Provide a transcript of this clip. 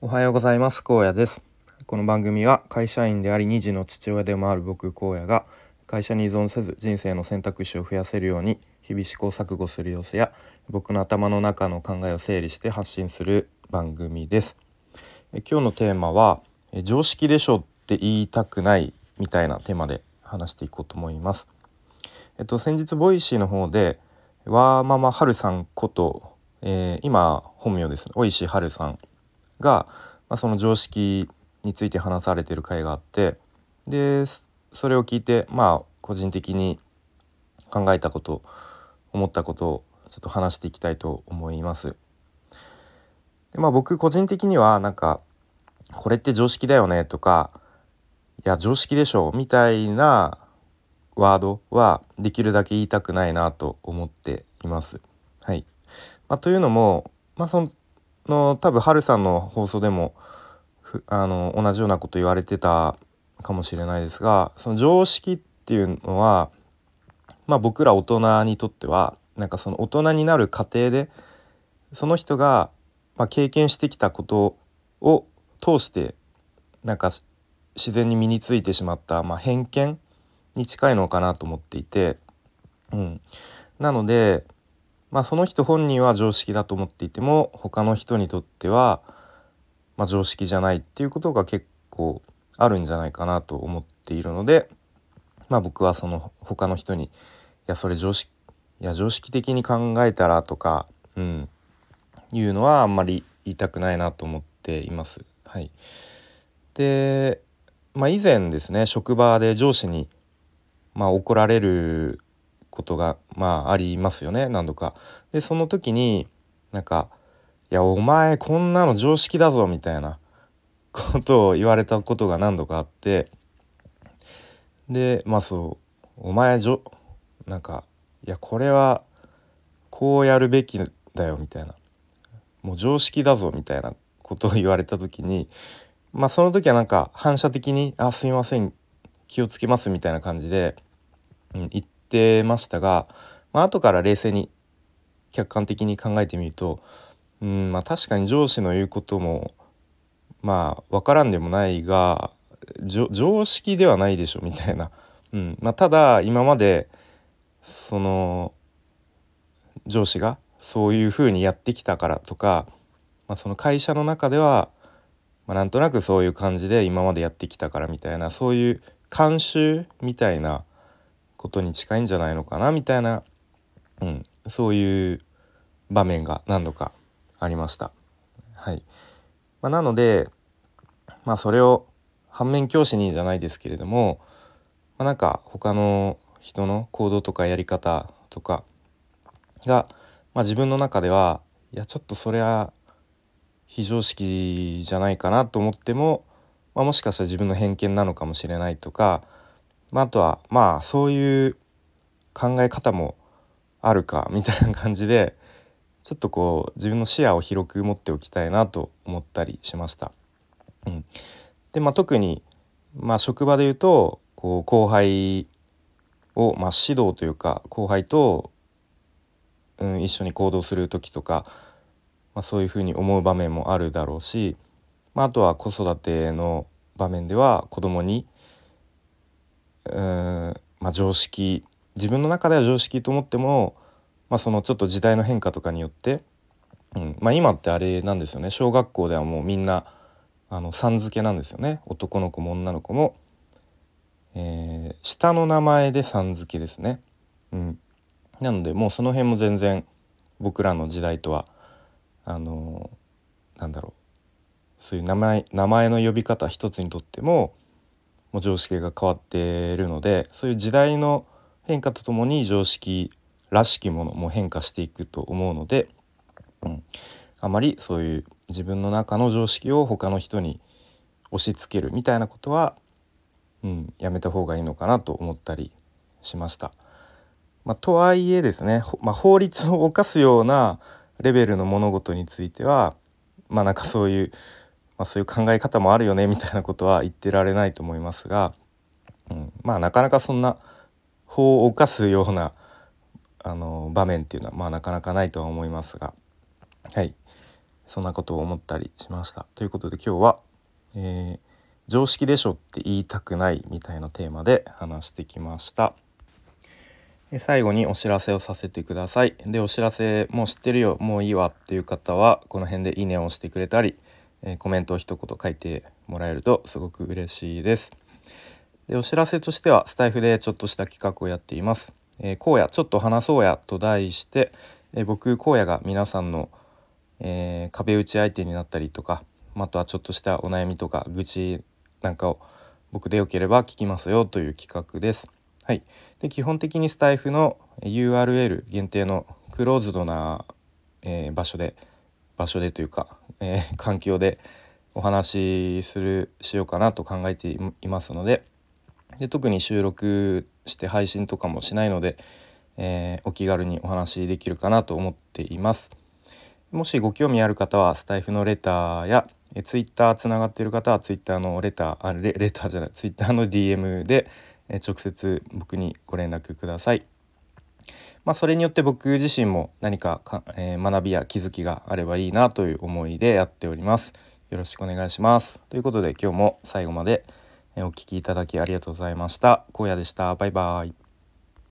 おはようございます。高野です。この番組は会社員であり2児の父親でもある僕高野が会社に依存せず人生の選択肢を増やせるように日々試行錯誤する様子や僕の頭の中の考えを整理して発信する番組です。え今日のテーマは常識でしょって言いたくないみたいなテーマで話していこうと思います。えっと先日 Voicy の方でワーママハルさんこと、えー、今本名ですね。大石春さんが、まあ、その常識について話されてる回があってでそれを聞いてまあ個人的に考えたこと思ったことをちょっと話していきたいと思います。でまあ僕個人的にはなんかこれって常識だよねとかいや常識でしょみたいなワードはできるだけ言いたくないなと思っています。はい、まあ、というのも、まあ、その多分ハルさんの放送でもあの同じようなこと言われてたかもしれないですがその常識っていうのは、まあ、僕ら大人にとってはなんかその大人になる過程でその人が、まあ、経験してきたことを通してなんか自然に身についてしまった、まあ、偏見に近いのかなと思っていて、うん、なので、まあ、その人本人は常識だと思っていても他の人にとっては、まあ、常識じゃないっていうことが結構あるんじゃないかなと思っているので、まあ、僕はその他の人に「いやそれ常識いや常識的に考えたら」とか、うん、いうのはあんまり言いたくないなと思っています。はい、で、まあ、以前ですね職場で上司にまあ、怒られることがまあありますよね何度か。でその時になんか「いやお前こんなの常識だぞ」みたいなことを言われたことが何度かあってでまあそう「お前じょなんかいやこれはこうやるべきだよ」みたいな「もう常識だぞ」みたいなことを言われた時にまあその時はなんか反射的に「あすいません気をつけますみたいな感じで、うん、言ってましたが、まあ後から冷静に客観的に考えてみると、うんまあ、確かに上司の言うこともまあ分からんでもないが常識ではないでしょみたいな、うんまあ、ただ今までその上司がそういうふうにやってきたからとか、まあ、その会社の中では、まあ、なんとなくそういう感じで今までやってきたからみたいなそういう慣習みたいなことに近いんじゃないのかなみたいな、うん、そういう場面が何度かありました。はいまあ、なので、まあ、それを反面教師にじゃないですけれども、まあ、なんか他の人の行動とかやり方とかが、まあ、自分の中ではいやちょっとそれは非常識じゃないかなと思ってもまあ、もしかしたら自分の偏見なのかもしれないとか、まあ、あとはまあそういう考え方もあるかみたいな感じでちょっとこう自分の視野を広く持っておきたいなと思ったりしました。うん、でまあ特に、まあ、職場でいうとこう後輩を、まあ、指導というか後輩と、うん、一緒に行動する時とか、まあ、そういうふうに思う場面もあるだろうしまあ、あとは子育ての場面では子供に、まあ、常識自分の中では常識と思っても、まあ、そのちょっと時代の変化とかによって、うんまあ、今ってあれなんですよね。小学校ではもうみんなあのさん付けなんですよね。男の子も女の子も、えー、下の名前でさん付けですね。うん、なのでもうその辺も全然僕らの時代とはあのー、なんだろう。そういう名前名前の呼び方一つにとってももう常識が変わっているのでそういう時代の変化とともに常識らしきものも変化していくと思うので、うん、あまりそういう自分の中の常識を他の人に押し付けるみたいなことは、うん、やめた方がいいのかなと思ったりしました。まあ、とはいえですね、まあ、法律を犯すようなレベルの物事についてはまあなんかそういうまあ、そういう考え方もあるよねみたいなことは言ってられないと思いますが、うん、まあなかなかそんな法を犯すようなあの場面っていうのはまあなかなかないとは思いますがはいそんなことを思ったりしました。ということで今日は、えー、常識でしょって言いたくないみたいなテーマで話してきました。最後にお知らせをさせてください。でお知らせもう知ってるよもういいわっていう方はこの辺でいいねを押してくれたり、えコメントを一言書いてもらえるとすごく嬉しいです。でお知らせとしてはスタイフでちょっとした企画をやっています。え、荒野ちょっと話そうやと題して、えー、僕荒野が皆さんの、えー、壁打ち相手になったりとかあとはちょっとしたお悩みとか愚痴なんかを僕でよければ聞きますよという企画です。はい、で基本的にスタイフの URL 限定のクローズドな、えー、場所で場所でというか、えー、環境でお話しするしようかなと考えていますのでで特に収録して配信とかもしないので、えー、お気軽にお話しできるかなと思っています。もしご興味ある方はスタイフのレターやえツイッターつながっている方はツイッターのレターあレレターじゃないツイッターの DM でえ直接僕にご連絡ください。まあ、それによって僕自身も何かか、えー、学びや気づきがあればいいなという思いでやっております。よろしくお願いします。ということで今日も最後までお聴きいただきありがとうございました。荒野でした。バイバイ。